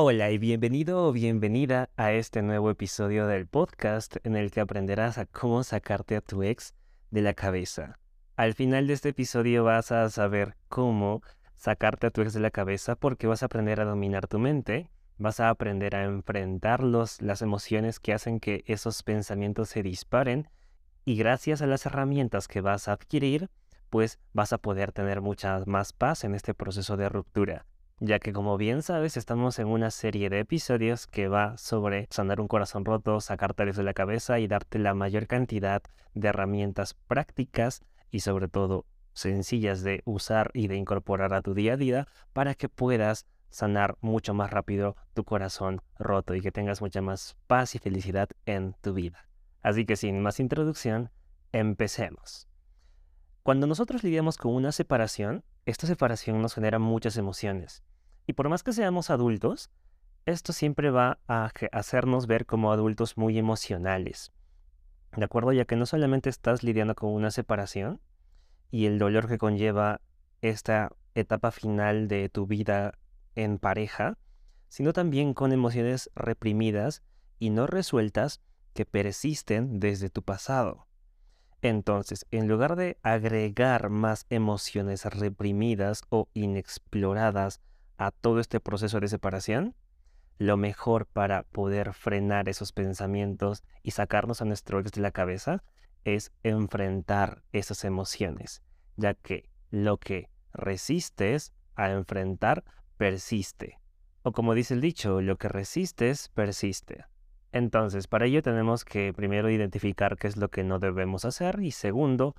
Hola y bienvenido o bienvenida a este nuevo episodio del podcast en el que aprenderás a cómo sacarte a tu ex de la cabeza. Al final de este episodio vas a saber cómo sacarte a tu ex de la cabeza porque vas a aprender a dominar tu mente, vas a aprender a enfrentar las emociones que hacen que esos pensamientos se disparen y gracias a las herramientas que vas a adquirir, pues vas a poder tener mucha más paz en este proceso de ruptura ya que como bien sabes estamos en una serie de episodios que va sobre sanar un corazón roto, sacárteles de la cabeza y darte la mayor cantidad de herramientas prácticas y sobre todo sencillas de usar y de incorporar a tu día a día para que puedas sanar mucho más rápido tu corazón roto y que tengas mucha más paz y felicidad en tu vida. Así que sin más introducción, empecemos. Cuando nosotros lidiamos con una separación, esta separación nos genera muchas emociones. Y por más que seamos adultos, esto siempre va a hacernos ver como adultos muy emocionales. ¿De acuerdo? Ya que no solamente estás lidiando con una separación y el dolor que conlleva esta etapa final de tu vida en pareja, sino también con emociones reprimidas y no resueltas que persisten desde tu pasado. Entonces, en lugar de agregar más emociones reprimidas o inexploradas a todo este proceso de separación, lo mejor para poder frenar esos pensamientos y sacarnos a nuestro ex de la cabeza es enfrentar esas emociones, ya que lo que resistes a enfrentar persiste. O como dice el dicho, lo que resistes persiste. Entonces, para ello tenemos que primero identificar qué es lo que no debemos hacer y segundo,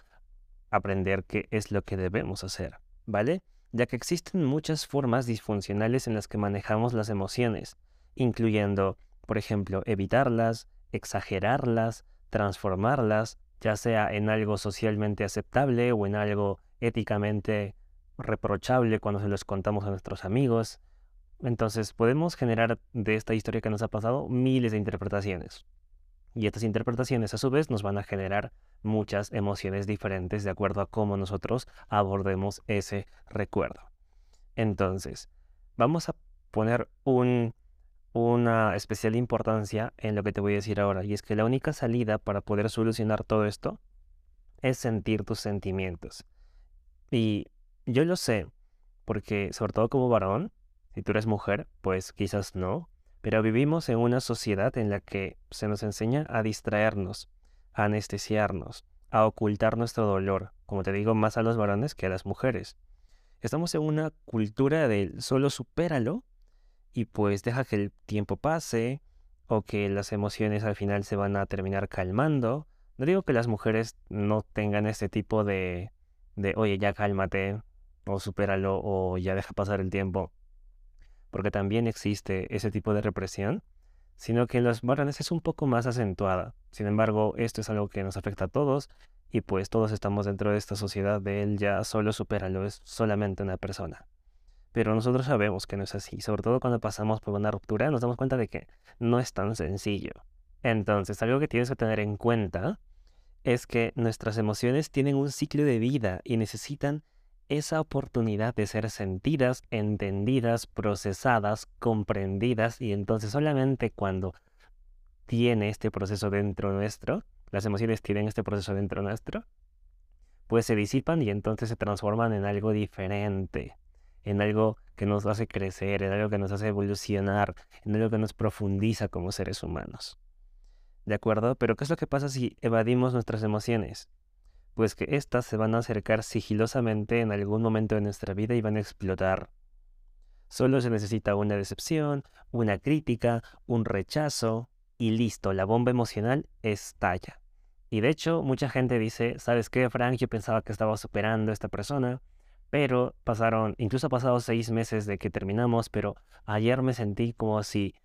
aprender qué es lo que debemos hacer, ¿vale? ya que existen muchas formas disfuncionales en las que manejamos las emociones, incluyendo, por ejemplo, evitarlas, exagerarlas, transformarlas, ya sea en algo socialmente aceptable o en algo éticamente reprochable cuando se los contamos a nuestros amigos. Entonces podemos generar de esta historia que nos ha pasado miles de interpretaciones. Y estas interpretaciones a su vez nos van a generar muchas emociones diferentes de acuerdo a cómo nosotros abordemos ese recuerdo. Entonces, vamos a poner un, una especial importancia en lo que te voy a decir ahora, y es que la única salida para poder solucionar todo esto es sentir tus sentimientos. Y yo lo sé, porque sobre todo como varón, si tú eres mujer, pues quizás no, pero vivimos en una sociedad en la que se nos enseña a distraernos, a anestesiarnos, a ocultar nuestro dolor, como te digo, más a los varones que a las mujeres. Estamos en una cultura del solo supéralo y pues deja que el tiempo pase o que las emociones al final se van a terminar calmando. No digo que las mujeres no tengan este tipo de, de oye, ya cálmate o supéralo o ya deja pasar el tiempo porque también existe ese tipo de represión, sino que en los varones es un poco más acentuada. Sin embargo, esto es algo que nos afecta a todos y pues todos estamos dentro de esta sociedad de él ya solo lo es solamente una persona. Pero nosotros sabemos que no es así, sobre todo cuando pasamos por una ruptura nos damos cuenta de que no es tan sencillo. Entonces, algo que tienes que tener en cuenta es que nuestras emociones tienen un ciclo de vida y necesitan esa oportunidad de ser sentidas, entendidas, procesadas, comprendidas y entonces solamente cuando tiene este proceso dentro nuestro, las emociones tienen este proceso dentro nuestro, pues se disipan y entonces se transforman en algo diferente, en algo que nos hace crecer, en algo que nos hace evolucionar, en algo que nos profundiza como seres humanos. ¿De acuerdo? Pero ¿qué es lo que pasa si evadimos nuestras emociones? Pues que éstas se van a acercar sigilosamente en algún momento de nuestra vida y van a explotar. Solo se necesita una decepción, una crítica, un rechazo y listo, la bomba emocional estalla. Y de hecho, mucha gente dice, ¿sabes qué, Frank? Yo pensaba que estaba superando a esta persona, pero pasaron, incluso ha pasado seis meses de que terminamos, pero ayer me sentí como si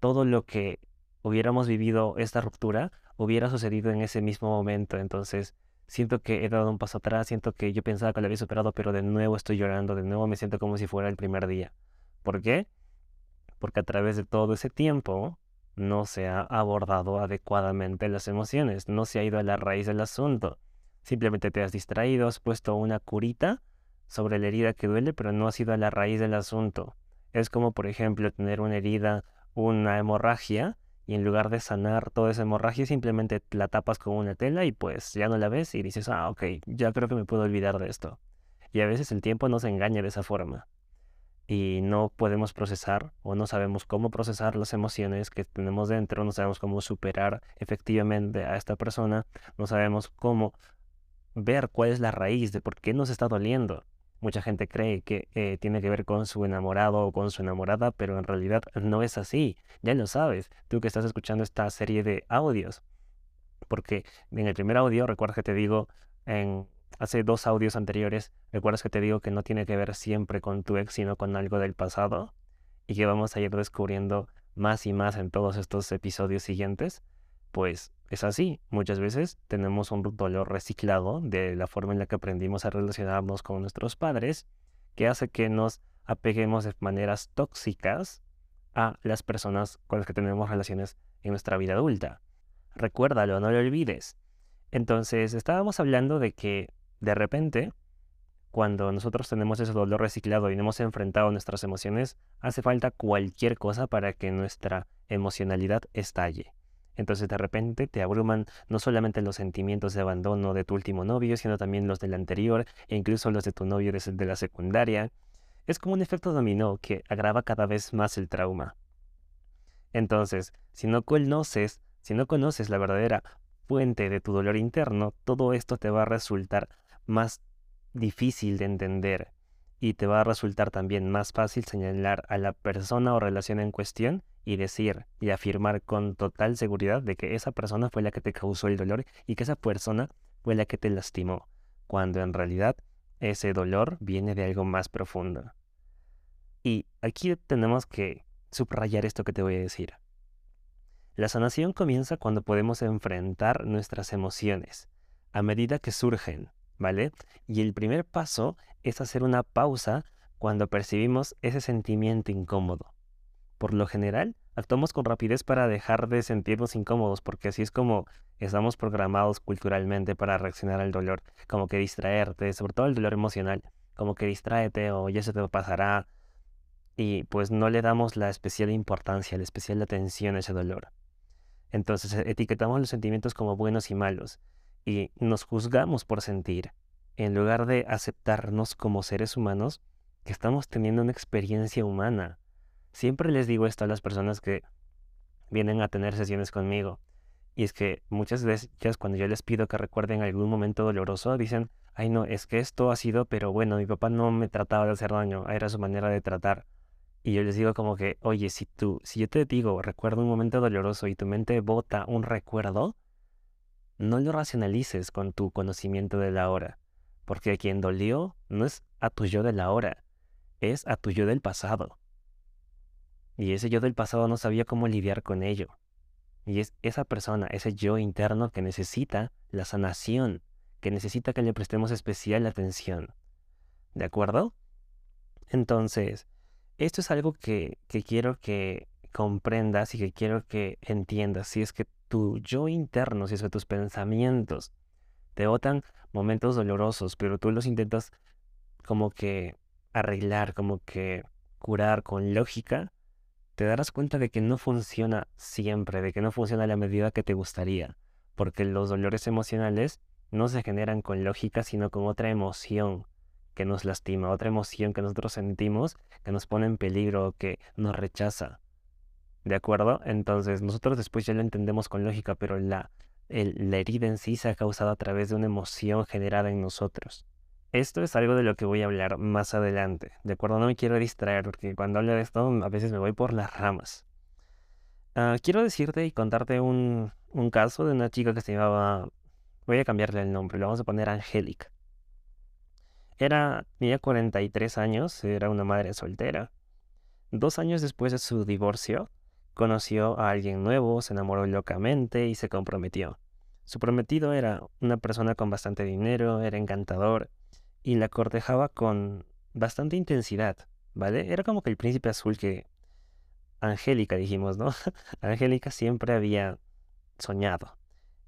todo lo que hubiéramos vivido esta ruptura hubiera sucedido en ese mismo momento. Entonces, siento que he dado un paso atrás, siento que yo pensaba que lo había superado, pero de nuevo estoy llorando, de nuevo me siento como si fuera el primer día. ¿Por qué? Porque a través de todo ese tiempo no se ha abordado adecuadamente las emociones, no se ha ido a la raíz del asunto. Simplemente te has distraído, has puesto una curita sobre la herida que duele, pero no has ido a la raíz del asunto. Es como, por ejemplo, tener una herida, una hemorragia, y en lugar de sanar toda esa hemorragia, simplemente la tapas con una tela y pues ya no la ves y dices, ah, ok, ya creo que me puedo olvidar de esto. Y a veces el tiempo nos engaña de esa forma y no podemos procesar o no sabemos cómo procesar las emociones que tenemos dentro, no sabemos cómo superar efectivamente a esta persona, no sabemos cómo ver cuál es la raíz de por qué nos está doliendo. Mucha gente cree que eh, tiene que ver con su enamorado o con su enamorada, pero en realidad no es así. Ya lo sabes, tú que estás escuchando esta serie de audios. Porque en el primer audio, recuerda que te digo en hace dos audios anteriores, recuerdas que te digo que no tiene que ver siempre con tu ex, sino con algo del pasado, y que vamos a ir descubriendo más y más en todos estos episodios siguientes, pues es así. Muchas veces tenemos un dolor reciclado de la forma en la que aprendimos a relacionarnos con nuestros padres, que hace que nos apeguemos de maneras tóxicas a las personas con las que tenemos relaciones en nuestra vida adulta. Recuérdalo, no lo olvides. Entonces, estábamos hablando de que de repente, cuando nosotros tenemos ese dolor reciclado y no hemos enfrentado nuestras emociones, hace falta cualquier cosa para que nuestra emocionalidad estalle. Entonces de repente te abruman no solamente los sentimientos de abandono de tu último novio, sino también los del anterior e incluso los de tu novio desde la secundaria. Es como un efecto dominó que agrava cada vez más el trauma. Entonces, si no conoces, si no conoces la verdadera fuente de tu dolor interno, todo esto te va a resultar más difícil de entender y te va a resultar también más fácil señalar a la persona o relación en cuestión y decir y afirmar con total seguridad de que esa persona fue la que te causó el dolor y que esa persona fue la que te lastimó, cuando en realidad ese dolor viene de algo más profundo. Y aquí tenemos que subrayar esto que te voy a decir. La sanación comienza cuando podemos enfrentar nuestras emociones, a medida que surgen, ¿vale? Y el primer paso es hacer una pausa cuando percibimos ese sentimiento incómodo. Por lo general, actuamos con rapidez para dejar de sentirnos incómodos, porque así es como estamos programados culturalmente para reaccionar al dolor, como que distraerte, sobre todo el dolor emocional, como que distráete o ya se te pasará, y pues no le damos la especial importancia, la especial atención a ese dolor. Entonces etiquetamos los sentimientos como buenos y malos, y nos juzgamos por sentir, en lugar de aceptarnos como seres humanos que estamos teniendo una experiencia humana. Siempre les digo esto a las personas que vienen a tener sesiones conmigo. Y es que muchas veces cuando yo les pido que recuerden algún momento doloroso, dicen, ay no, es que esto ha sido, pero bueno, mi papá no me trataba de hacer daño, era su manera de tratar. Y yo les digo como que, oye, si tú, si yo te digo, recuerdo un momento doloroso y tu mente bota un recuerdo, no lo racionalices con tu conocimiento de la hora, porque a quien dolió no es a tu yo de la hora, es a tu yo del pasado. Y ese yo del pasado no sabía cómo lidiar con ello. Y es esa persona, ese yo interno que necesita la sanación, que necesita que le prestemos especial atención. ¿De acuerdo? Entonces, esto es algo que, que quiero que comprendas y que quiero que entiendas. Si es que tu yo interno, si es que tus pensamientos te botan momentos dolorosos, pero tú los intentas como que arreglar, como que curar con lógica, te darás cuenta de que no funciona siempre, de que no funciona a la medida que te gustaría, porque los dolores emocionales no se generan con lógica, sino con otra emoción que nos lastima, otra emoción que nosotros sentimos que nos pone en peligro, que nos rechaza. ¿De acuerdo? Entonces nosotros después ya lo entendemos con lógica, pero la, la herida en sí se ha causado a través de una emoción generada en nosotros. Esto es algo de lo que voy a hablar más adelante. ¿De acuerdo? No me quiero distraer porque cuando hablo de esto a veces me voy por las ramas. Ah, quiero decirte y contarte un, un caso de una chica que se llamaba... Voy a cambiarle el nombre, le vamos a poner Angélica. Era, tenía 43 años, era una madre soltera. Dos años después de su divorcio, Conoció a alguien nuevo, se enamoró locamente y se comprometió. Su prometido era una persona con bastante dinero, era encantador y la cortejaba con bastante intensidad, ¿vale? Era como que el príncipe azul que Angélica dijimos, ¿no? Angélica siempre había soñado.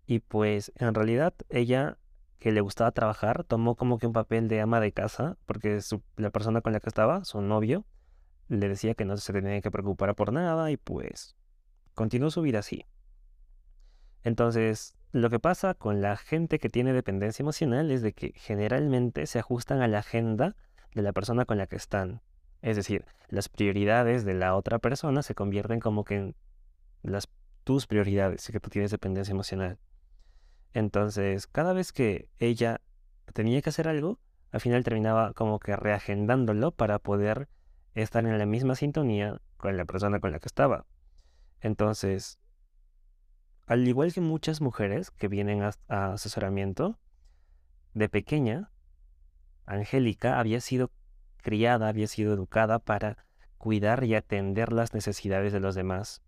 Y pues en realidad ella, que le gustaba trabajar, tomó como que un papel de ama de casa, porque la persona con la que estaba, su novio, le decía que no se tenía que preocupar por nada y pues continuó su vida así. Entonces, lo que pasa con la gente que tiene dependencia emocional es de que generalmente se ajustan a la agenda de la persona con la que están. Es decir, las prioridades de la otra persona se convierten como que en las tus prioridades, que tú tienes dependencia emocional. Entonces, cada vez que ella tenía que hacer algo, al final terminaba como que reagendándolo para poder estar en la misma sintonía con la persona con la que estaba. Entonces, al igual que muchas mujeres que vienen a, asesoramiento, de pequeña, Angélica había sido criada, había sido educada para cuidar y atender las necesidades de los demás.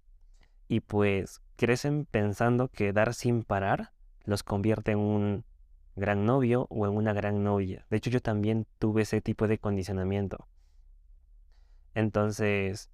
Y pues crecen pensando que dar sin parar los convierte en un gran novio o en una gran novia. De hecho, yo también tuve ese tipo de condicionamiento. Entonces,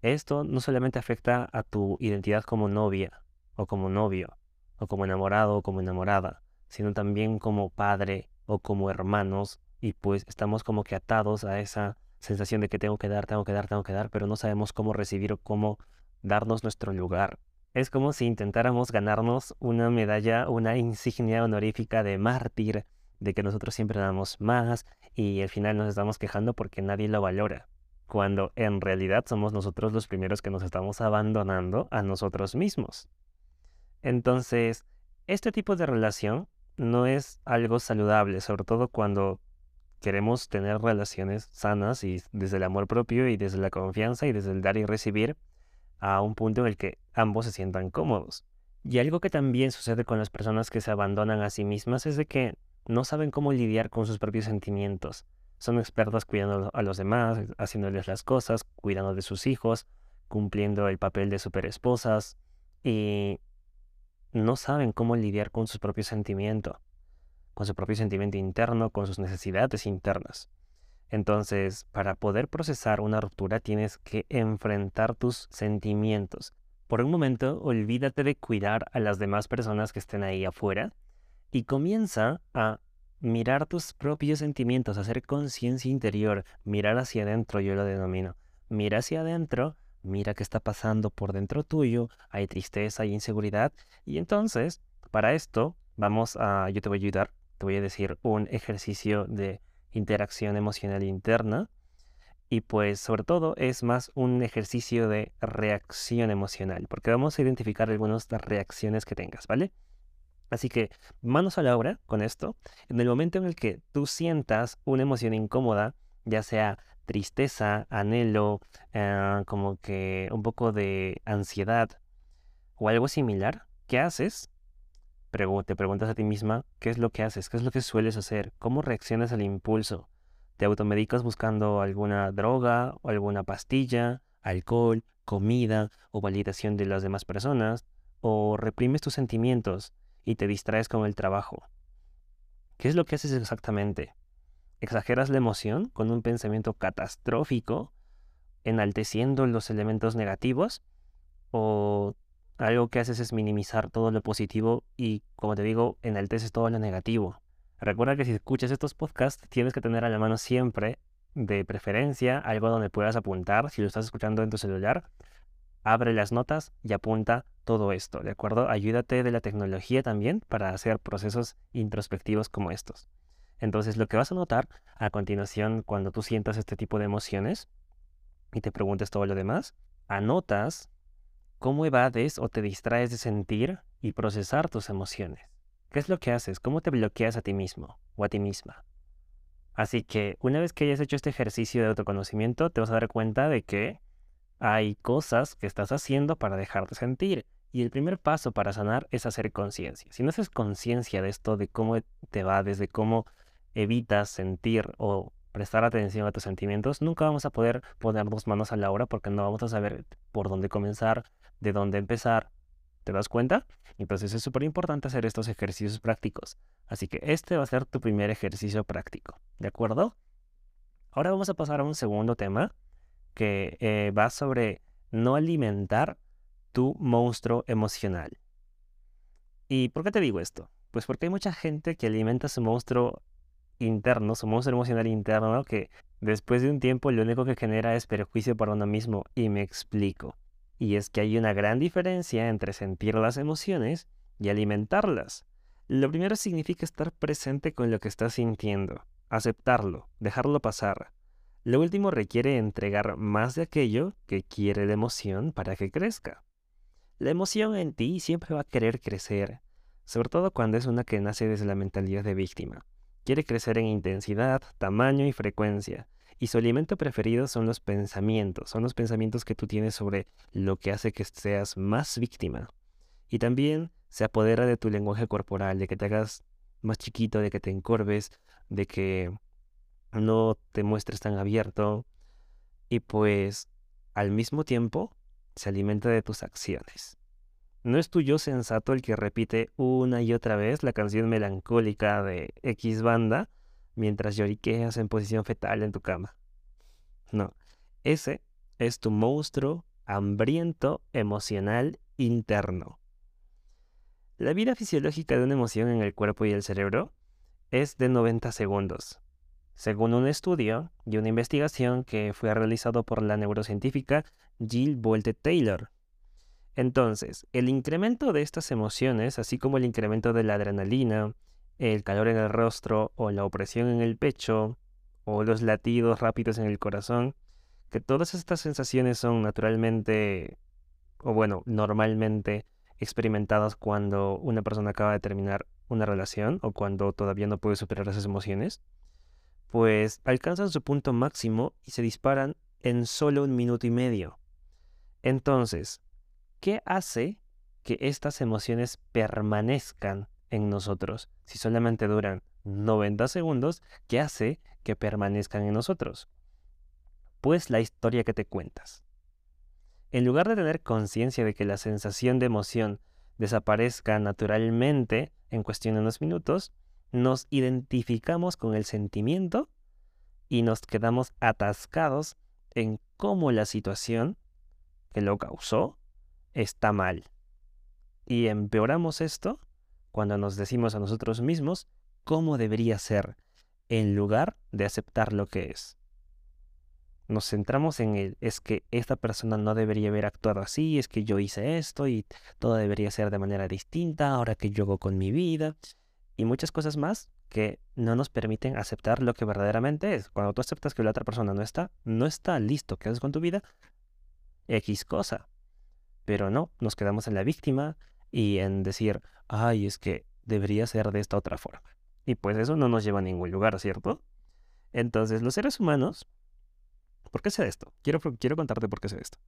esto no solamente afecta a tu identidad como novia o como novio o como enamorado o como enamorada, sino también como padre o como hermanos y pues estamos como que atados a esa sensación de que tengo que dar, tengo que dar, tengo que dar, pero no sabemos cómo recibir o cómo darnos nuestro lugar. Es como si intentáramos ganarnos una medalla, una insignia honorífica de mártir, de que nosotros siempre damos más y al final nos estamos quejando porque nadie lo valora, cuando en realidad somos nosotros los primeros que nos estamos abandonando a nosotros mismos. Entonces, este tipo de relación no es algo saludable, sobre todo cuando queremos tener relaciones sanas y desde el amor propio y desde la confianza y desde el dar y recibir a un punto en el que ambos se sientan cómodos. Y algo que también sucede con las personas que se abandonan a sí mismas es de que no saben cómo lidiar con sus propios sentimientos. Son expertas cuidando a los demás, haciéndoles las cosas, cuidando de sus hijos, cumpliendo el papel de superesposas y no saben cómo lidiar con sus propios sentimientos, con su propio sentimiento interno, con sus necesidades internas. Entonces, para poder procesar una ruptura tienes que enfrentar tus sentimientos. Por un momento, olvídate de cuidar a las demás personas que estén ahí afuera y comienza a mirar tus propios sentimientos, hacer conciencia interior, mirar hacia adentro, yo lo denomino. Mira hacia adentro, mira qué está pasando por dentro tuyo, hay tristeza, hay inseguridad y entonces, para esto, vamos a, yo te voy a ayudar, te voy a decir un ejercicio de interacción emocional interna. Y pues sobre todo es más un ejercicio de reacción emocional, porque vamos a identificar algunas reacciones que tengas, ¿vale? Así que manos a la obra con esto. En el momento en el que tú sientas una emoción incómoda, ya sea tristeza, anhelo, eh, como que un poco de ansiedad o algo similar, ¿qué haces? te preguntas a ti misma qué es lo que haces, qué es lo que sueles hacer, cómo reaccionas al impulso. ¿Te automedicas buscando alguna droga o alguna pastilla, alcohol, comida o validación de las demás personas? ¿O reprimes tus sentimientos y te distraes con el trabajo? ¿Qué es lo que haces exactamente? ¿Exageras la emoción con un pensamiento catastrófico, enalteciendo los elementos negativos? ¿O algo que haces es minimizar todo lo positivo y, como te digo, enalteces todo lo negativo. Recuerda que si escuchas estos podcasts tienes que tener a la mano siempre, de preferencia, algo donde puedas apuntar. Si lo estás escuchando en tu celular, abre las notas y apunta todo esto, ¿de acuerdo? Ayúdate de la tecnología también para hacer procesos introspectivos como estos. Entonces, lo que vas a notar a continuación cuando tú sientas este tipo de emociones y te preguntes todo lo demás, anotas ¿Cómo evades o te distraes de sentir y procesar tus emociones? ¿Qué es lo que haces? ¿Cómo te bloqueas a ti mismo o a ti misma? Así que una vez que hayas hecho este ejercicio de autoconocimiento, te vas a dar cuenta de que hay cosas que estás haciendo para dejar de sentir. Y el primer paso para sanar es hacer conciencia. Si no haces conciencia de esto, de cómo te va, desde cómo evitas sentir o prestar atención a tus sentimientos, nunca vamos a poder ponernos manos a la obra porque no vamos a saber por dónde comenzar, de dónde empezar. ¿Te das cuenta? Entonces es súper importante hacer estos ejercicios prácticos. Así que este va a ser tu primer ejercicio práctico. ¿De acuerdo? Ahora vamos a pasar a un segundo tema que eh, va sobre no alimentar tu monstruo emocional. ¿Y por qué te digo esto? Pues porque hay mucha gente que alimenta su monstruo interno, su monstruo emocional interno, que después de un tiempo lo único que genera es perjuicio para uno mismo. Y me explico. Y es que hay una gran diferencia entre sentir las emociones y alimentarlas. Lo primero significa estar presente con lo que estás sintiendo, aceptarlo, dejarlo pasar. Lo último requiere entregar más de aquello que quiere la emoción para que crezca. La emoción en ti siempre va a querer crecer, sobre todo cuando es una que nace desde la mentalidad de víctima. Quiere crecer en intensidad, tamaño y frecuencia, y su alimento preferido son los pensamientos, son los pensamientos que tú tienes sobre lo que hace que seas más víctima. Y también se apodera de tu lenguaje corporal, de que te hagas más chiquito, de que te encorves, de que no te muestres tan abierto. Y pues al mismo tiempo se alimenta de tus acciones. No es tu yo sensato el que repite una y otra vez la canción melancólica de X banda mientras lloriqueas en posición fetal en tu cama. No, ese es tu monstruo hambriento emocional interno. La vida fisiológica de una emoción en el cuerpo y el cerebro es de 90 segundos, según un estudio y una investigación que fue realizado por la neurocientífica Jill Bolte Taylor. Entonces, el incremento de estas emociones, así como el incremento de la adrenalina, el calor en el rostro o la opresión en el pecho o los latidos rápidos en el corazón, que todas estas sensaciones son naturalmente, o bueno, normalmente experimentadas cuando una persona acaba de terminar una relación o cuando todavía no puede superar esas emociones, pues alcanzan su punto máximo y se disparan en solo un minuto y medio. Entonces, ¿qué hace que estas emociones permanezcan en nosotros si solamente duran 90 segundos, ¿qué hace que permanezcan en nosotros? Pues la historia que te cuentas. En lugar de tener conciencia de que la sensación de emoción desaparezca naturalmente en cuestión de unos minutos, nos identificamos con el sentimiento y nos quedamos atascados en cómo la situación que lo causó está mal. Y empeoramos esto cuando nos decimos a nosotros mismos cómo debería ser, en lugar de aceptar lo que es. Nos centramos en el, es que esta persona no debería haber actuado así, es que yo hice esto y todo debería ser de manera distinta, ahora que yo hago con mi vida, y muchas cosas más que no nos permiten aceptar lo que verdaderamente es. Cuando tú aceptas que la otra persona no está, no está listo, ¿qué haces con tu vida? X cosa. Pero no, nos quedamos en la víctima y en decir, ay, es que debería ser de esta otra forma. Y pues eso no nos lleva a ningún lugar, ¿cierto? Entonces, los seres humanos, ¿por qué sé esto? Quiero, quiero contarte por qué sé esto.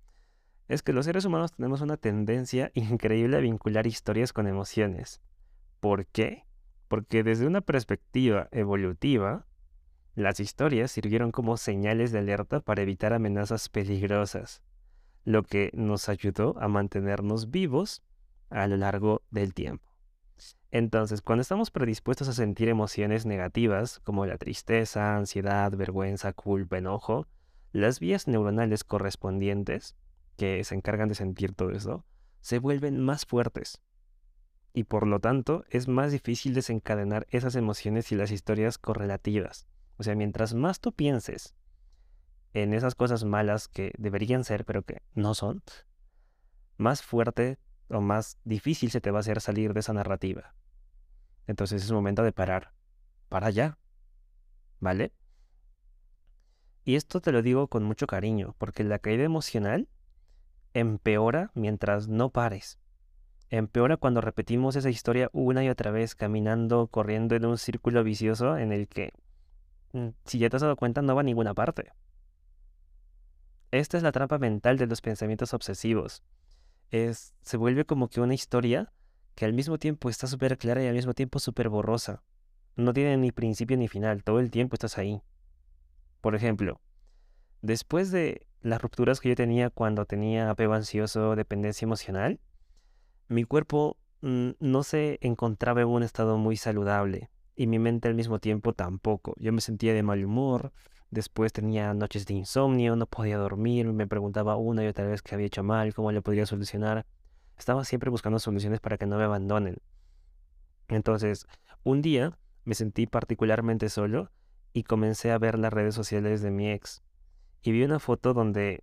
Es que los seres humanos tenemos una tendencia increíble a vincular historias con emociones. ¿Por qué? Porque desde una perspectiva evolutiva, las historias sirvieron como señales de alerta para evitar amenazas peligrosas, lo que nos ayudó a mantenernos vivos a lo largo del tiempo. Entonces, cuando estamos predispuestos a sentir emociones negativas como la tristeza, ansiedad, vergüenza, culpa, enojo, las vías neuronales correspondientes, que se encargan de sentir todo eso, se vuelven más fuertes. Y por lo tanto, es más difícil desencadenar esas emociones y las historias correlativas. O sea, mientras más tú pienses en esas cosas malas que deberían ser, pero que no son, más fuerte o más difícil se te va a hacer salir de esa narrativa. Entonces es momento de parar. Para ya. ¿Vale? Y esto te lo digo con mucho cariño, porque la caída emocional empeora mientras no pares. Empeora cuando repetimos esa historia una y otra vez, caminando, corriendo en un círculo vicioso en el que, mm, si ya te has dado cuenta, no va a ninguna parte. Esta es la trampa mental de los pensamientos obsesivos es, se vuelve como que una historia que al mismo tiempo está súper clara y al mismo tiempo súper borrosa. No tiene ni principio ni final, todo el tiempo estás ahí. Por ejemplo, después de las rupturas que yo tenía cuando tenía apego ansioso, dependencia emocional, mi cuerpo mm, no se encontraba en un estado muy saludable y mi mente al mismo tiempo tampoco. Yo me sentía de mal humor, Después tenía noches de insomnio, no podía dormir, me preguntaba una y otra vez qué había hecho mal, cómo le podría solucionar. Estaba siempre buscando soluciones para que no me abandonen. Entonces, un día me sentí particularmente solo y comencé a ver las redes sociales de mi ex. Y vi una foto donde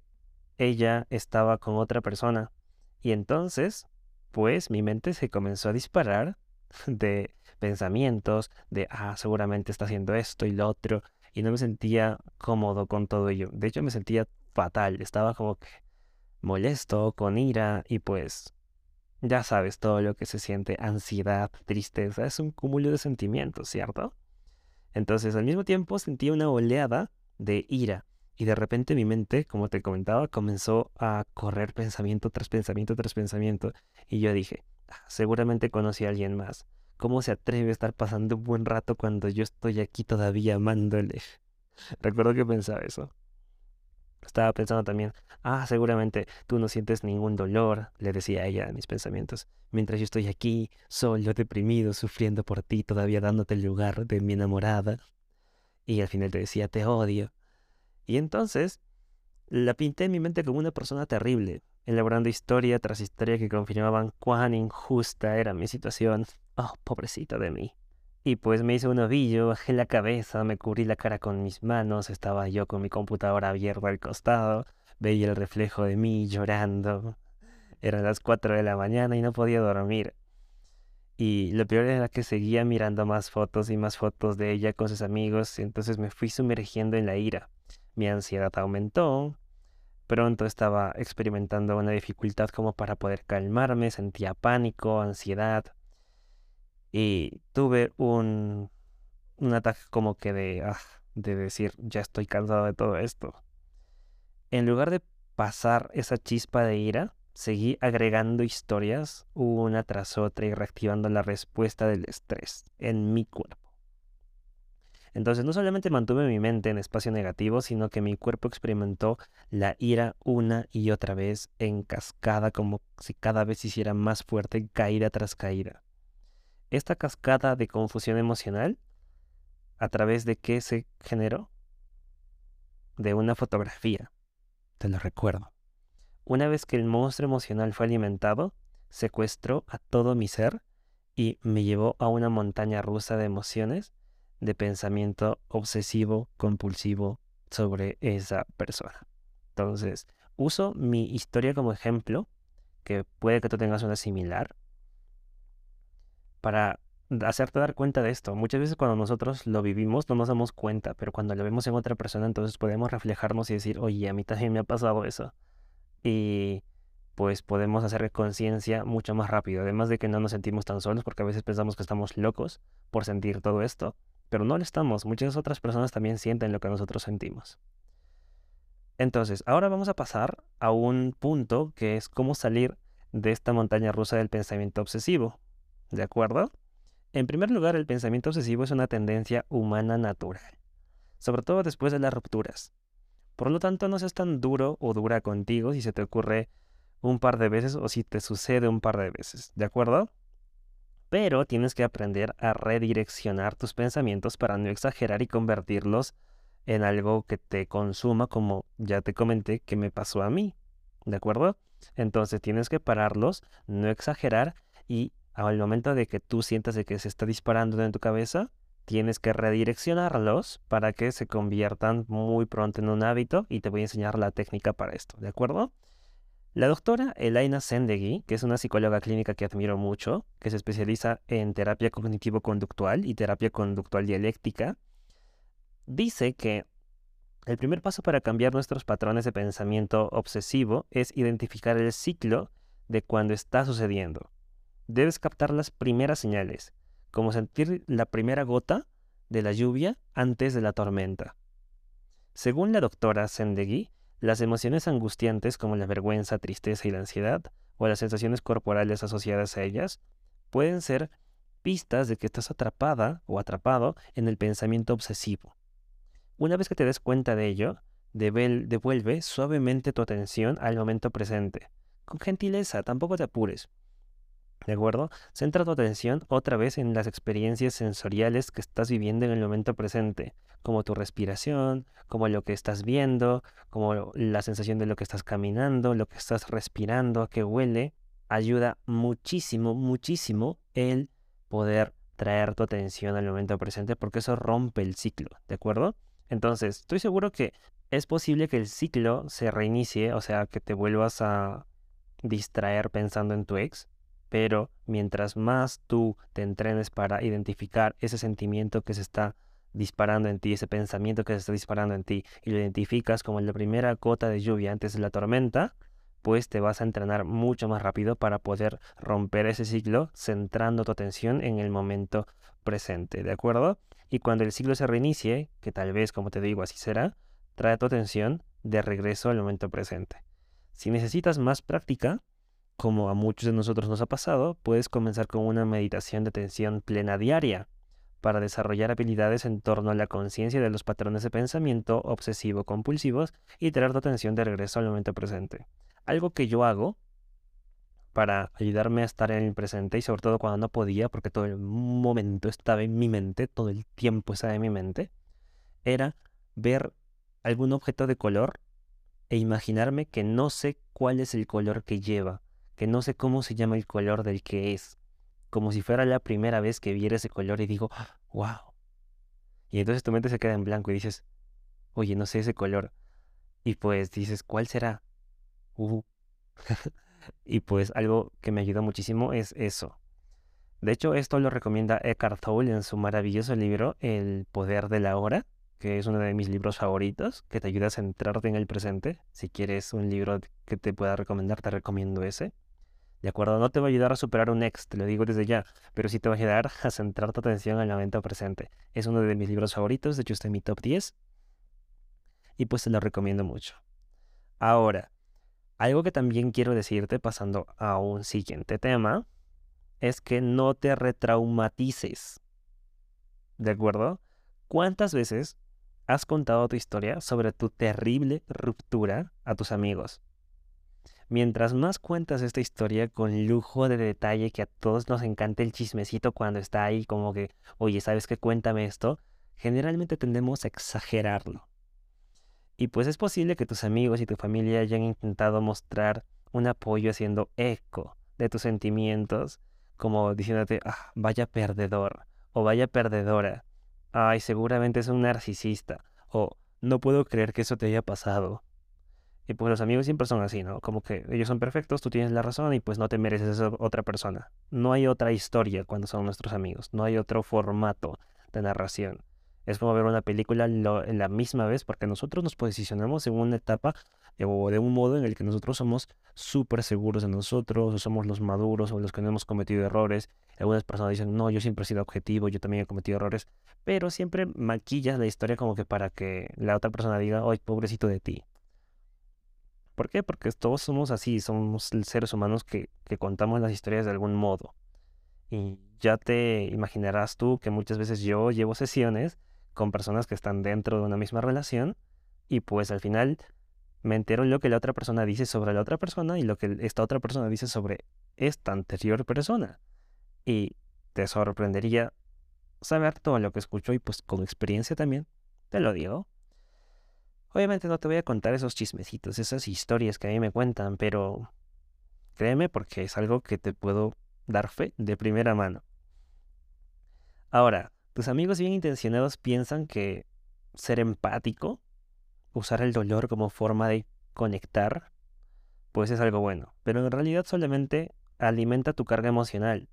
ella estaba con otra persona. Y entonces, pues mi mente se comenzó a disparar de pensamientos de, ah, seguramente está haciendo esto y lo otro. Y no me sentía cómodo con todo ello. De hecho, me sentía fatal. Estaba como que molesto, con ira y pues ya sabes todo lo que se siente, ansiedad, tristeza, es un cúmulo de sentimientos, ¿cierto? Entonces al mismo tiempo sentía una oleada de ira y de repente mi mente, como te comentaba, comenzó a correr pensamiento tras pensamiento tras pensamiento y yo dije, ah, seguramente conocí a alguien más. ¿Cómo se atreve a estar pasando un buen rato cuando yo estoy aquí todavía amándole? Recuerdo que pensaba eso. Estaba pensando también, ah, seguramente tú no sientes ningún dolor, le decía a ella en mis pensamientos, mientras yo estoy aquí, solo, deprimido, sufriendo por ti, todavía dándote el lugar de mi enamorada. Y al final te decía, te odio. Y entonces la pinté en mi mente como una persona terrible, elaborando historia tras historia que confirmaban cuán injusta era mi situación. Oh, pobrecita de mí. Y pues me hice un ovillo, bajé la cabeza, me cubrí la cara con mis manos, estaba yo con mi computadora abierta al costado, veía el reflejo de mí llorando. Eran las 4 de la mañana y no podía dormir. Y lo peor era que seguía mirando más fotos y más fotos de ella con sus amigos, entonces me fui sumergiendo en la ira. Mi ansiedad aumentó, pronto estaba experimentando una dificultad como para poder calmarme, sentía pánico, ansiedad, y tuve un, ataque como que de, ah, de decir, ya estoy cansado de todo esto. En lugar de pasar esa chispa de ira, seguí agregando historias una tras otra y reactivando la respuesta del estrés en mi cuerpo. Entonces no solamente mantuve mi mente en espacio negativo, sino que mi cuerpo experimentó la ira una y otra vez en cascada, como si cada vez hiciera más fuerte caída tras caída esta cascada de confusión emocional, ¿a través de qué se generó? De una fotografía. Te lo recuerdo. Una vez que el monstruo emocional fue alimentado, secuestró a todo mi ser y me llevó a una montaña rusa de emociones, de pensamiento obsesivo, compulsivo sobre esa persona. Entonces, uso mi historia como ejemplo, que puede que tú tengas una similar, para hacerte dar cuenta de esto. Muchas veces cuando nosotros lo vivimos no nos damos cuenta, pero cuando lo vemos en otra persona entonces podemos reflejarnos y decir, oye, a mí también me ha pasado eso. Y pues podemos hacer conciencia mucho más rápido. Además de que no nos sentimos tan solos porque a veces pensamos que estamos locos por sentir todo esto, pero no lo estamos. Muchas otras personas también sienten lo que nosotros sentimos. Entonces, ahora vamos a pasar a un punto que es cómo salir de esta montaña rusa del pensamiento obsesivo. ¿De acuerdo? En primer lugar, el pensamiento obsesivo es una tendencia humana natural, sobre todo después de las rupturas. Por lo tanto, no seas tan duro o dura contigo si se te ocurre un par de veces o si te sucede un par de veces, ¿de acuerdo? Pero tienes que aprender a redireccionar tus pensamientos para no exagerar y convertirlos en algo que te consuma, como ya te comenté que me pasó a mí, ¿de acuerdo? Entonces tienes que pararlos, no exagerar y al momento de que tú sientas de que se está disparando en tu cabeza, tienes que redireccionarlos para que se conviertan muy pronto en un hábito y te voy a enseñar la técnica para esto, ¿de acuerdo? La doctora Elaina Sendegui, que es una psicóloga clínica que admiro mucho, que se especializa en terapia cognitivo-conductual y terapia conductual dialéctica, dice que el primer paso para cambiar nuestros patrones de pensamiento obsesivo es identificar el ciclo de cuando está sucediendo debes captar las primeras señales, como sentir la primera gota de la lluvia antes de la tormenta. Según la doctora Sendegui, las emociones angustiantes como la vergüenza, tristeza y la ansiedad, o las sensaciones corporales asociadas a ellas, pueden ser pistas de que estás atrapada o atrapado en el pensamiento obsesivo. Una vez que te des cuenta de ello, devuelve suavemente tu atención al momento presente. Con gentileza, tampoco te apures. ¿De acuerdo? Centra tu atención otra vez en las experiencias sensoriales que estás viviendo en el momento presente, como tu respiración, como lo que estás viendo, como la sensación de lo que estás caminando, lo que estás respirando, a qué huele. Ayuda muchísimo, muchísimo el poder traer tu atención al momento presente porque eso rompe el ciclo, ¿de acuerdo? Entonces, estoy seguro que es posible que el ciclo se reinicie, o sea, que te vuelvas a distraer pensando en tu ex, pero mientras más tú te entrenes para identificar ese sentimiento que se está disparando en ti, ese pensamiento que se está disparando en ti, y lo identificas como la primera gota de lluvia antes de la tormenta, pues te vas a entrenar mucho más rápido para poder romper ese ciclo centrando tu atención en el momento presente, ¿de acuerdo? Y cuando el ciclo se reinicie, que tal vez, como te digo, así será, trae tu atención de regreso al momento presente. Si necesitas más práctica, como a muchos de nosotros nos ha pasado, puedes comenzar con una meditación de atención plena diaria para desarrollar habilidades en torno a la conciencia de los patrones de pensamiento obsesivo-compulsivos y traer tu atención de regreso al momento presente. Algo que yo hago para ayudarme a estar en el presente y sobre todo cuando no podía, porque todo el momento estaba en mi mente, todo el tiempo estaba en mi mente, era ver algún objeto de color e imaginarme que no sé cuál es el color que lleva, que no sé cómo se llama el color del que es, como si fuera la primera vez que viera ese color y digo, wow. Y entonces tu mente se queda en blanco y dices, oye, no sé ese color. Y pues dices, ¿cuál será? Uh. y pues algo que me ayuda muchísimo es eso. De hecho, esto lo recomienda Eckhart Tolle en su maravilloso libro El poder de la hora, que es uno de mis libros favoritos, que te ayuda a centrarte en el presente. Si quieres un libro que te pueda recomendar, te recomiendo ese. ¿De acuerdo? No te va a ayudar a superar un ex, te lo digo desde ya, pero sí te va a ayudar a centrar tu atención en el momento presente. Es uno de mis libros favoritos, de hecho está en mi top 10. Y pues te lo recomiendo mucho. Ahora, algo que también quiero decirte pasando a un siguiente tema es que no te retraumatices. ¿De acuerdo? ¿Cuántas veces has contado tu historia sobre tu terrible ruptura a tus amigos? Mientras más cuentas esta historia con lujo de detalle que a todos nos encanta el chismecito cuando está ahí como que, oye, ¿sabes qué? Cuéntame esto. Generalmente tendemos a exagerarlo. Y pues es posible que tus amigos y tu familia hayan intentado mostrar un apoyo haciendo eco de tus sentimientos, como diciéndote, ah, vaya perdedor o vaya perdedora, ay, seguramente es un narcisista, o no puedo creer que eso te haya pasado. Y pues los amigos siempre son así, ¿no? Como que ellos son perfectos, tú tienes la razón y pues no te mereces esa otra persona. No hay otra historia cuando son nuestros amigos, no hay otro formato de narración. Es como ver una película en la misma vez porque nosotros nos posicionamos en una etapa eh, o de un modo en el que nosotros somos súper seguros de nosotros, o somos los maduros o los que no hemos cometido errores. Algunas personas dicen, no, yo siempre he sido objetivo, yo también he cometido errores, pero siempre maquillas la historia como que para que la otra persona diga, ay, pobrecito de ti. ¿Por qué? Porque todos somos así, somos seres humanos que, que contamos las historias de algún modo. Y ya te imaginarás tú que muchas veces yo llevo sesiones con personas que están dentro de una misma relación y pues al final me entero lo que la otra persona dice sobre la otra persona y lo que esta otra persona dice sobre esta anterior persona. Y te sorprendería saber todo lo que escucho y pues con experiencia también, te lo digo. Obviamente no te voy a contar esos chismecitos, esas historias que a mí me cuentan, pero créeme porque es algo que te puedo dar fe de primera mano. Ahora, tus amigos bien intencionados piensan que ser empático, usar el dolor como forma de conectar, pues es algo bueno, pero en realidad solamente alimenta tu carga emocional.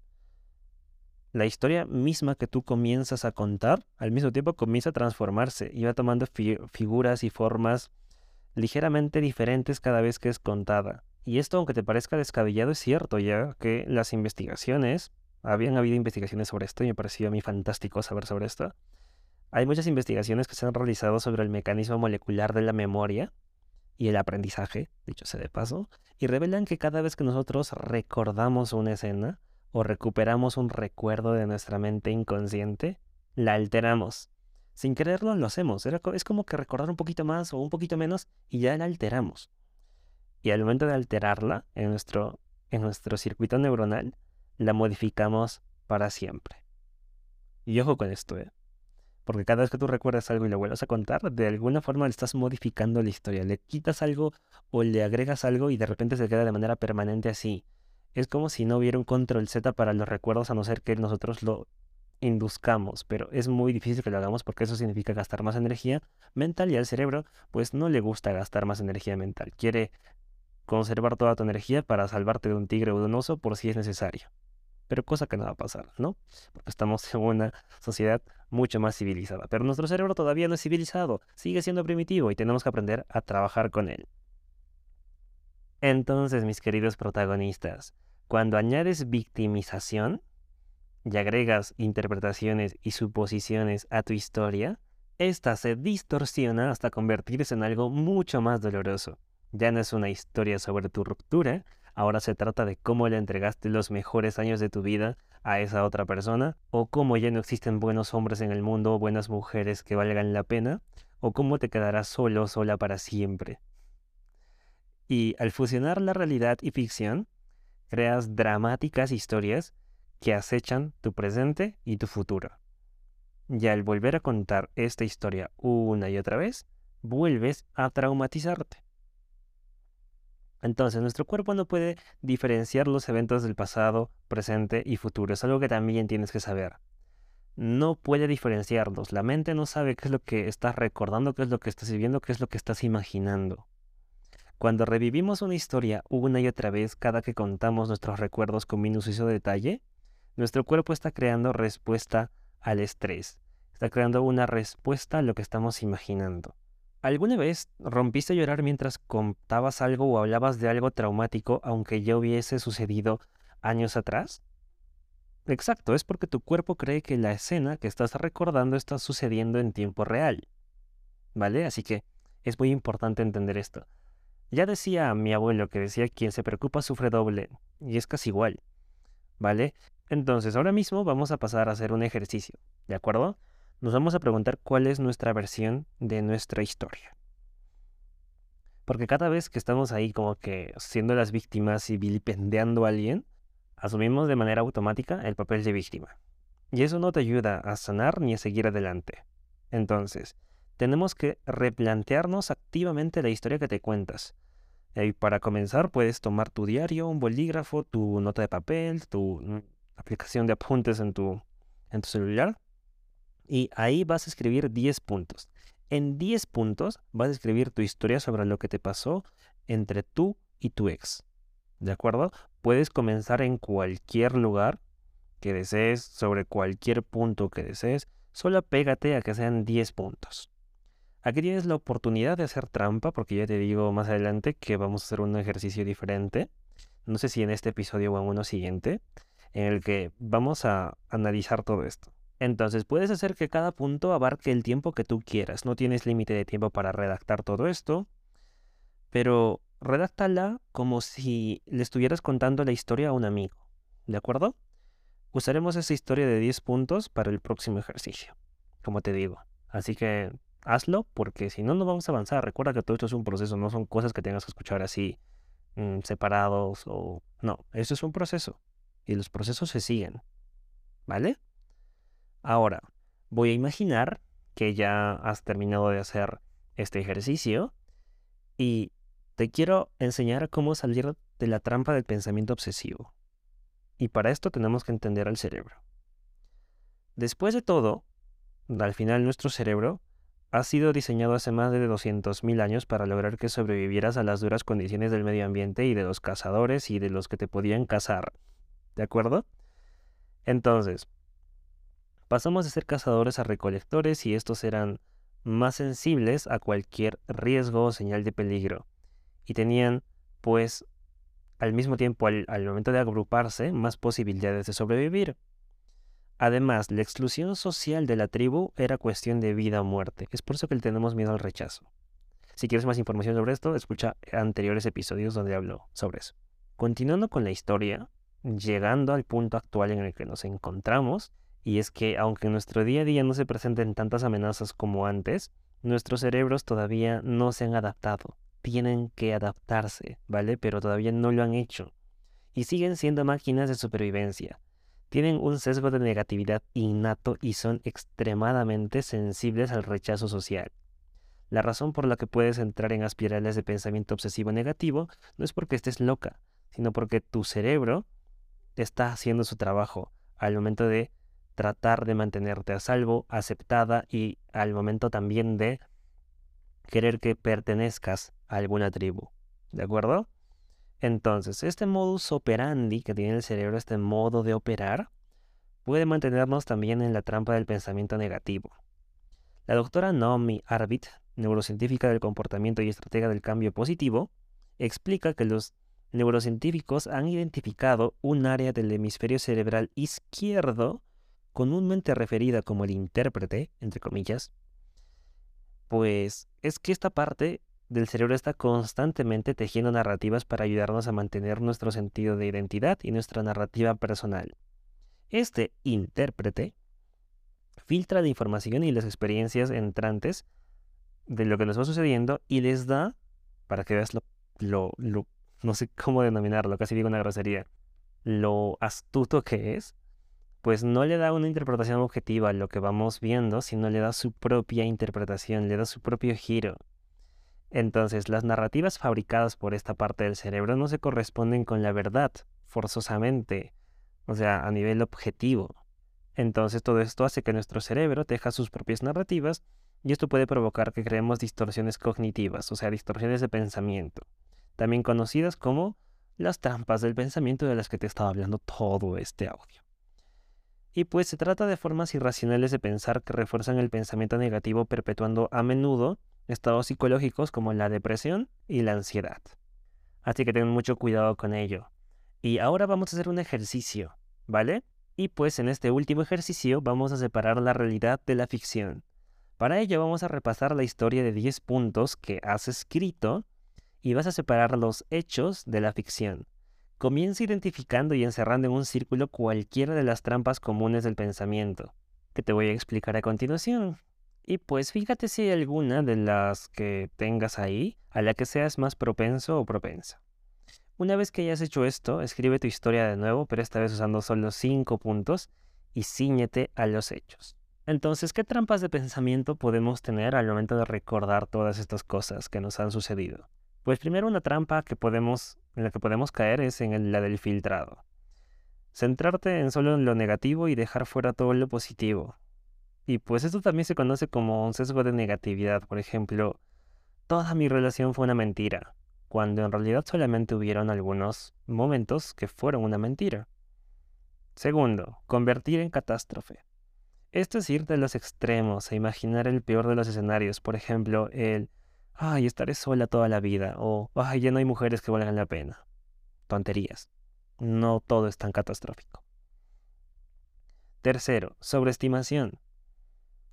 La historia misma que tú comienzas a contar, al mismo tiempo comienza a transformarse y va tomando figuras y formas ligeramente diferentes cada vez que es contada. Y esto, aunque te parezca descabellado, es cierto, ya que las investigaciones habían habido investigaciones sobre esto y me pareció a mí fantástico saber sobre esto. Hay muchas investigaciones que se han realizado sobre el mecanismo molecular de la memoria y el aprendizaje, dicho sea de paso, y revelan que cada vez que nosotros recordamos una escena o recuperamos un recuerdo de nuestra mente inconsciente, la alteramos. Sin quererlo lo hacemos. Es como que recordar un poquito más o un poquito menos y ya la alteramos. Y al momento de alterarla en nuestro, en nuestro circuito neuronal, la modificamos para siempre. Y ojo con esto, ¿eh? Porque cada vez que tú recuerdas algo y lo vuelves a contar, de alguna forma le estás modificando la historia. Le quitas algo o le agregas algo y de repente se queda de manera permanente así. Es como si no hubiera un control Z para los recuerdos a no ser que nosotros lo induzcamos, pero es muy difícil que lo hagamos porque eso significa gastar más energía mental y al cerebro pues no le gusta gastar más energía mental. Quiere conservar toda tu energía para salvarte de un tigre o de un oso por si es necesario. Pero cosa que no va a pasar, ¿no? Porque estamos en una sociedad mucho más civilizada. Pero nuestro cerebro todavía no es civilizado, sigue siendo primitivo y tenemos que aprender a trabajar con él. Entonces, mis queridos protagonistas, cuando añades victimización y agregas interpretaciones y suposiciones a tu historia, esta se distorsiona hasta convertirse en algo mucho más doloroso. Ya no es una historia sobre tu ruptura, ahora se trata de cómo le entregaste los mejores años de tu vida a esa otra persona, o cómo ya no existen buenos hombres en el mundo o buenas mujeres que valgan la pena, o cómo te quedarás solo sola para siempre. Y al fusionar la realidad y ficción, creas dramáticas historias que acechan tu presente y tu futuro. Y al volver a contar esta historia una y otra vez, vuelves a traumatizarte. Entonces, nuestro cuerpo no puede diferenciar los eventos del pasado, presente y futuro. Es algo que también tienes que saber. No puede diferenciarlos. La mente no sabe qué es lo que estás recordando, qué es lo que estás viviendo, qué es lo que estás imaginando. Cuando revivimos una historia una y otra vez cada que contamos nuestros recuerdos con minucioso detalle, nuestro cuerpo está creando respuesta al estrés. Está creando una respuesta a lo que estamos imaginando. ¿Alguna vez rompiste a llorar mientras contabas algo o hablabas de algo traumático aunque ya hubiese sucedido años atrás? Exacto, es porque tu cuerpo cree que la escena que estás recordando está sucediendo en tiempo real. ¿Vale? Así que es muy importante entender esto. Ya decía mi abuelo que decía quien se preocupa sufre doble, y es casi igual. ¿Vale? Entonces, ahora mismo vamos a pasar a hacer un ejercicio, ¿de acuerdo? Nos vamos a preguntar cuál es nuestra versión de nuestra historia. Porque cada vez que estamos ahí como que siendo las víctimas y vilipendiando a alguien, asumimos de manera automática el papel de víctima. Y eso no te ayuda a sanar ni a seguir adelante. Entonces, tenemos que replantearnos activamente la historia que te cuentas. Y para comenzar, puedes tomar tu diario, un bolígrafo, tu nota de papel, tu mm, aplicación de apuntes en tu, en tu celular. Y ahí vas a escribir 10 puntos. En 10 puntos vas a escribir tu historia sobre lo que te pasó entre tú y tu ex. ¿De acuerdo? Puedes comenzar en cualquier lugar que desees, sobre cualquier punto que desees. Solo pégate a que sean 10 puntos. Aquí tienes la oportunidad de hacer trampa, porque ya te digo más adelante que vamos a hacer un ejercicio diferente. No sé si en este episodio o en uno siguiente, en el que vamos a analizar todo esto. Entonces puedes hacer que cada punto abarque el tiempo que tú quieras. No tienes límite de tiempo para redactar todo esto, pero redáctala como si le estuvieras contando la historia a un amigo. ¿De acuerdo? Usaremos esa historia de 10 puntos para el próximo ejercicio, como te digo. Así que hazlo porque si no, no vamos a avanzar. Recuerda que todo esto es un proceso, no son cosas que tengas que escuchar así mm, separados o... No, eso es un proceso y los procesos se siguen. ¿Vale? Ahora, voy a imaginar que ya has terminado de hacer este ejercicio y te quiero enseñar cómo salir de la trampa del pensamiento obsesivo. Y para esto tenemos que entender al cerebro. Después de todo, al final nuestro cerebro ha sido diseñado hace más de 200.000 años para lograr que sobrevivieras a las duras condiciones del medio ambiente y de los cazadores y de los que te podían cazar. ¿De acuerdo? Entonces, pasamos de ser cazadores a recolectores y estos eran más sensibles a cualquier riesgo o señal de peligro. Y tenían, pues, al mismo tiempo, al, al momento de agruparse, más posibilidades de sobrevivir. Además, la exclusión social de la tribu era cuestión de vida o muerte. Es por eso que le tenemos miedo al rechazo. Si quieres más información sobre esto, escucha anteriores episodios donde hablo sobre eso. Continuando con la historia, llegando al punto actual en el que nos encontramos, y es que aunque en nuestro día a día no se presenten tantas amenazas como antes, nuestros cerebros todavía no se han adaptado. Tienen que adaptarse, ¿vale? Pero todavía no lo han hecho. Y siguen siendo máquinas de supervivencia tienen un sesgo de negatividad innato y son extremadamente sensibles al rechazo social. La razón por la que puedes entrar en aspirales de pensamiento obsesivo negativo no es porque estés loca, sino porque tu cerebro está haciendo su trabajo al momento de tratar de mantenerte a salvo, aceptada y al momento también de querer que pertenezcas a alguna tribu. ¿De acuerdo? Entonces, este modus operandi que tiene el cerebro, este modo de operar, puede mantenernos también en la trampa del pensamiento negativo. La doctora Naomi Arbit, neurocientífica del comportamiento y estratega del cambio positivo, explica que los neurocientíficos han identificado un área del hemisferio cerebral izquierdo, comúnmente referida como el intérprete, entre comillas, pues es que esta parte del cerebro está constantemente tejiendo narrativas para ayudarnos a mantener nuestro sentido de identidad y nuestra narrativa personal. Este intérprete filtra la información y las experiencias entrantes de lo que nos va sucediendo y les da, para que veas lo, lo, no sé cómo denominarlo, casi digo una grosería, lo astuto que es, pues no le da una interpretación objetiva a lo que vamos viendo, sino le da su propia interpretación, le da su propio giro. Entonces, las narrativas fabricadas por esta parte del cerebro no se corresponden con la verdad, forzosamente, o sea, a nivel objetivo. Entonces, todo esto hace que nuestro cerebro teja sus propias narrativas y esto puede provocar que creemos distorsiones cognitivas, o sea, distorsiones de pensamiento, también conocidas como las trampas del pensamiento de las que te estaba hablando todo este audio. Y pues se trata de formas irracionales de pensar que refuerzan el pensamiento negativo perpetuando a menudo estados psicológicos como la depresión y la ansiedad. Así que tengan mucho cuidado con ello. Y ahora vamos a hacer un ejercicio, ¿vale? Y pues en este último ejercicio vamos a separar la realidad de la ficción. Para ello vamos a repasar la historia de 10 puntos que has escrito y vas a separar los hechos de la ficción. Comienza identificando y encerrando en un círculo cualquiera de las trampas comunes del pensamiento, que te voy a explicar a continuación. Y pues fíjate si hay alguna de las que tengas ahí a la que seas más propenso o propensa. Una vez que hayas hecho esto, escribe tu historia de nuevo, pero esta vez usando solo 5 puntos y ciñete a los hechos. Entonces, ¿qué trampas de pensamiento podemos tener al momento de recordar todas estas cosas que nos han sucedido? Pues primero una trampa que podemos, en la que podemos caer es en la del filtrado. Centrarte en solo en lo negativo y dejar fuera todo lo positivo. Y pues esto también se conoce como un sesgo de negatividad. Por ejemplo, toda mi relación fue una mentira, cuando en realidad solamente hubieron algunos momentos que fueron una mentira. Segundo, convertir en catástrofe. Esto es ir de los extremos e imaginar el peor de los escenarios. Por ejemplo, el ay, estaré sola toda la vida, o ay, ya no hay mujeres que valgan la pena. Tonterías. No todo es tan catastrófico. Tercero, sobreestimación.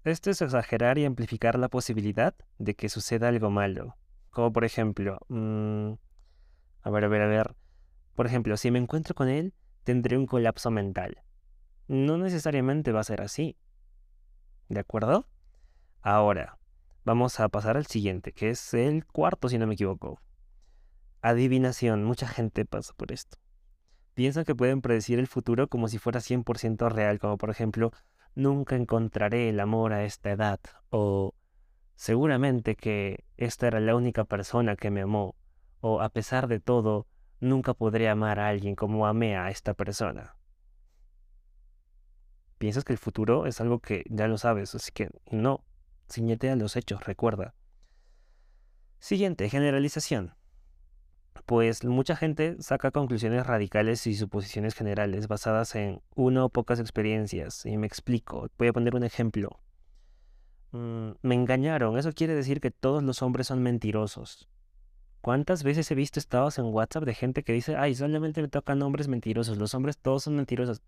Esto es exagerar y amplificar la posibilidad de que suceda algo malo. Como por ejemplo, mm, a ver, a ver, a ver. Por ejemplo, si me encuentro con él, tendré un colapso mental. No necesariamente va a ser así. ¿De acuerdo? Ahora, Vamos a pasar al siguiente, que es el cuarto, si no me equivoco. Adivinación. Mucha gente pasa por esto. Piensan que pueden predecir el futuro como si fuera 100% real, como por ejemplo, nunca encontraré el amor a esta edad, o seguramente que esta era la única persona que me amó, o a pesar de todo, nunca podré amar a alguien como amé a esta persona. Piensas que el futuro es algo que ya lo sabes, así que no, Ciñete a los hechos, recuerda. Siguiente, generalización. Pues mucha gente saca conclusiones radicales y suposiciones generales basadas en una o pocas experiencias. Y me explico. Voy a poner un ejemplo. Mm, me engañaron. Eso quiere decir que todos los hombres son mentirosos. ¿Cuántas veces he visto estados en WhatsApp de gente que dice, ay, solamente me tocan hombres mentirosos, los hombres todos son mentirosos?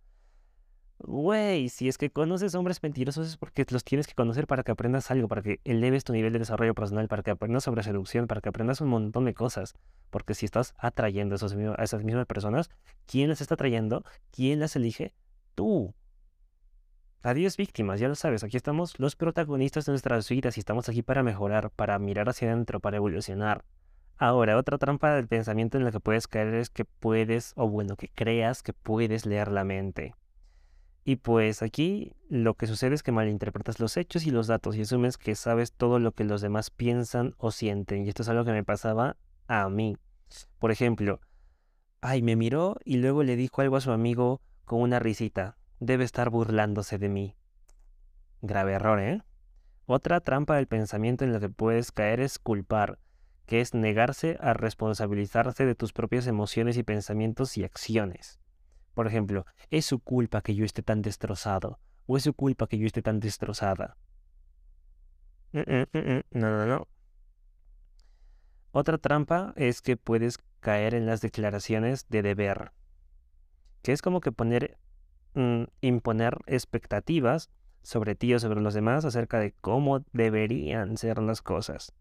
Güey, si es que conoces hombres mentirosos es porque los tienes que conocer para que aprendas algo, para que eleves tu nivel de desarrollo personal, para que aprendas sobre seducción, para que aprendas un montón de cosas. Porque si estás atrayendo a, esas mismas personas, ¿quién las está atrayendo? ¿Quién las elige? Tú. Adiós víctimas, ya lo sabes, aquí estamos los protagonistas de nuestras vidas y estamos aquí para mejorar, para mirar hacia adentro, para evolucionar. Ahora, otra trampa del pensamiento en la que puedes caer es que puedes, o bueno, que creas que puedes leer la mente. Y pues aquí lo que sucede es que malinterpretas los hechos y los datos y asumes que sabes todo lo que los demás piensan o sienten. Y esto es algo que me pasaba a mí. Por ejemplo, ay, me miró y luego le dijo algo a su amigo con una risita. debe estar burlándose de mí. Grave error, ¿eh? Otra trampa del pensamiento en la que puedes caer es culpar, que es negarse a responsabilizarse de tus propias emociones y pensamientos y acciones. Por ejemplo, es su culpa que yo esté tan destrozado, o es su culpa que yo esté tan destrozada. Mm, mm, mm, no, no, no. Otra trampa es que puedes caer en las declaraciones de deber, que es como que poner, imponer expectativas sobre ti o sobre los demás acerca de cómo deberían ser las cosas,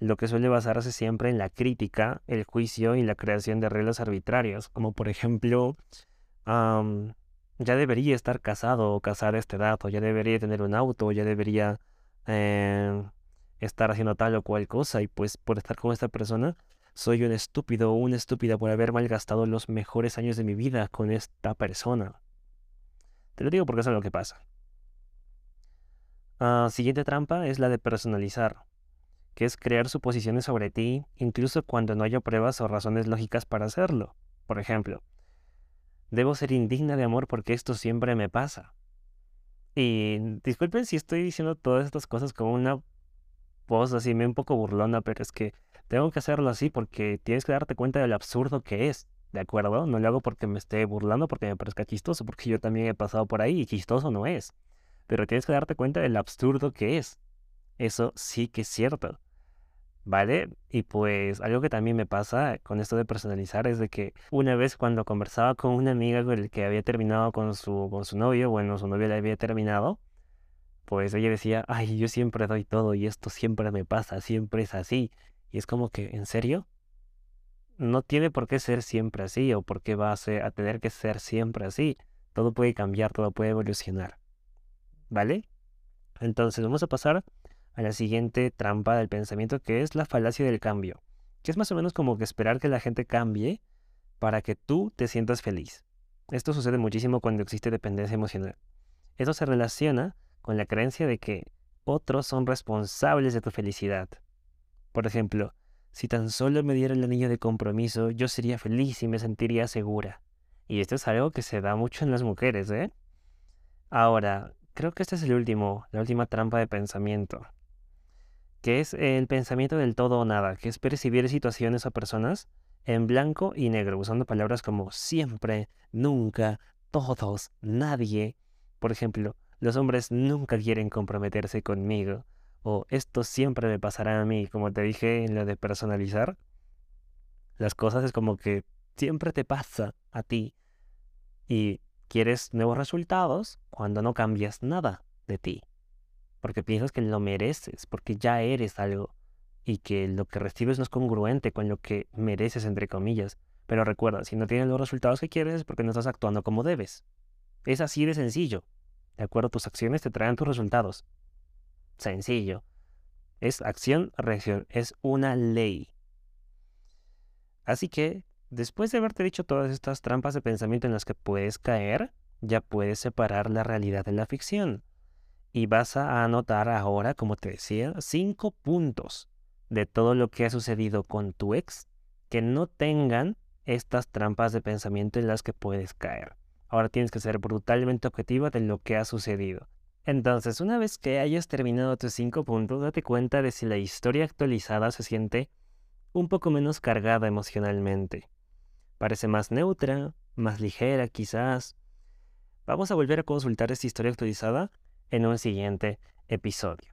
lo que suele basarse siempre en la crítica, el juicio y la creación de reglas arbitrarias, como por ejemplo, ya debería estar casado o casada a esta edad, o ya debería tener un auto, o ya debería eh, estar haciendo tal o cual cosa, y pues por estar con esta persona, soy un estúpido o una estúpida por haber malgastado los mejores años de mi vida con esta persona. Te lo digo porque eso es lo que pasa. Ah, siguiente trampa es la de personalizar, que es crear suposiciones sobre ti incluso cuando no haya pruebas o razones lógicas para hacerlo. Por ejemplo, debo ser indigna de amor porque esto siempre me pasa. Y disculpen si estoy diciendo todas estas cosas como una voz así un poco burlona, pero es que tengo que hacerlo así porque tienes que darte cuenta del absurdo que es, ¿de acuerdo? No lo hago porque me esté burlando, porque me parezca chistoso, porque yo también he pasado por ahí y chistoso no es pero tienes que darte cuenta del absurdo que es. Eso sí que es cierto. ¿Vale? Y pues algo que también me pasa con esto de personalizar es de que una vez cuando conversaba con una amiga con el que había terminado con su, con su novio, bueno, su novio le había terminado, pues ella decía, ay, yo siempre doy todo y esto siempre me pasa, siempre es así. Y es como que, ¿en serio? No tiene por qué ser siempre así o por qué va a, ser, a tener que ser siempre así. Todo puede cambiar, todo puede evolucionar. ¿Vale? Entonces vamos a pasar a la siguiente trampa del pensamiento que es la falacia del cambio, que es más o menos como que esperar que la gente cambie para que tú te sientas feliz. Esto sucede muchísimo cuando existe dependencia emocional. Esto se relaciona con la creencia de que otros son responsables de tu felicidad. Por ejemplo, si tan solo me diera el anillo de compromiso, yo sería feliz y me sentiría segura. Y esto es algo que se da mucho en las mujeres, ¿eh? Ahora, creo que este es el último, la última trampa de pensamiento, que es el pensamiento del todo o nada, que es percibir situaciones o personas en blanco y negro, usando palabras como siempre, nunca, todos, nadie. Por ejemplo, los hombres nunca quieren comprometerse conmigo, o esto siempre me pasará a mí, como te dije en lo de personalizar. Las cosas es como que siempre te pasa a ti. Y quieres nuevos resultados cuando no cambias nada de ti. Porque piensas que lo mereces, porque ya eres algo y que lo que recibes no es congruente con lo que mereces, entre comillas. Pero recuerda, si no tienes los resultados que quieres es porque no estás actuando como debes. Es así de sencillo. De acuerdo, tus acciones te traen tus resultados. Sencillo. Es acción, reacción. Es una ley. Así que Después de haberte dicho todas estas trampas de pensamiento en las que puedes caer, ya puedes separar la realidad de la ficción. Y vas a anotar ahora, como te decía, cinco puntos de todo lo que ha sucedido con tu ex que no tengan estas trampas de pensamiento en las que puedes caer. Ahora tienes que ser brutalmente objetiva de lo que ha sucedido. Entonces, una vez que hayas terminado tus cinco puntos, date cuenta de si la historia actualizada se siente un poco menos cargada emocionalmente. Parece más neutra, más ligera quizás. Vamos a volver a consultar esta historia actualizada en un siguiente episodio.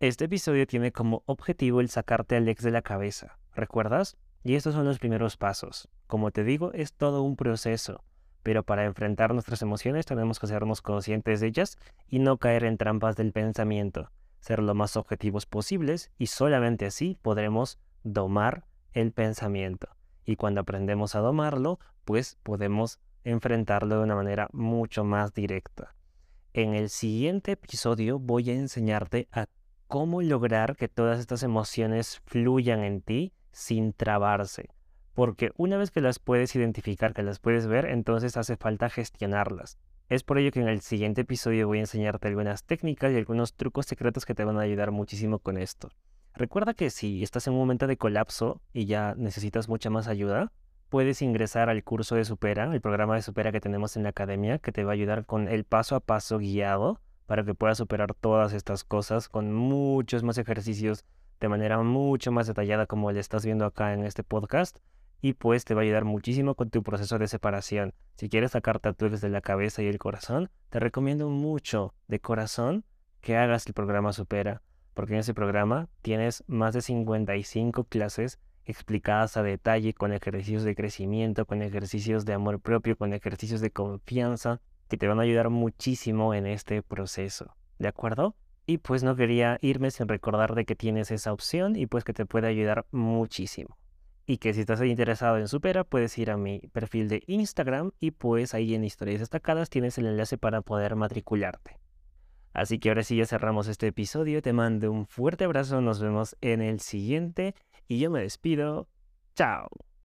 Este episodio tiene como objetivo el sacarte al ex de la cabeza, ¿recuerdas? Y estos son los primeros pasos. Como te digo, es todo un proceso, pero para enfrentar nuestras emociones tenemos que hacernos conscientes de ellas y no caer en trampas del pensamiento, ser lo más objetivos posibles y solamente así podremos domar el pensamiento y cuando aprendemos a domarlo, pues podemos enfrentarlo de una manera mucho más directa. En el siguiente episodio voy a enseñarte a cómo lograr que todas estas emociones fluyan en ti sin trabarse. Porque una vez que las puedes identificar, que las puedes ver, entonces hace falta gestionarlas. Es por ello que en el siguiente episodio voy a enseñarte algunas técnicas y algunos trucos secretos que te van a ayudar muchísimo con esto. Recuerda que si estás en un momento de colapso y ya necesitas mucha más ayuda, puedes ingresar al curso de Supera, el programa de Supera que tenemos en la academia, que te va a ayudar con el paso a paso guiado para que puedas superar todas estas cosas con muchos más ejercicios de manera mucho más detallada como le estás viendo acá en este podcast y pues te va a ayudar muchísimo con tu proceso de separación. Si quieres sacar tatuajes de la cabeza y el corazón, te recomiendo mucho de corazón que hagas el programa Supera, porque en ese programa tienes más de 55 clases explicadas a detalle con ejercicios de crecimiento, con ejercicios de amor propio, con ejercicios de confianza, que te van a ayudar muchísimo en este proceso. ¿De acuerdo? Y pues no quería irme sin recordar de que tienes esa opción y pues que te puede ayudar muchísimo. Y que si estás interesado en Supera, puedes ir a mi perfil de Instagram y pues ahí en historias destacadas tienes el enlace para poder matricularte. Así que ahora sí ya cerramos este episodio, te mando un fuerte abrazo, nos vemos en el siguiente y yo me despido. Chao.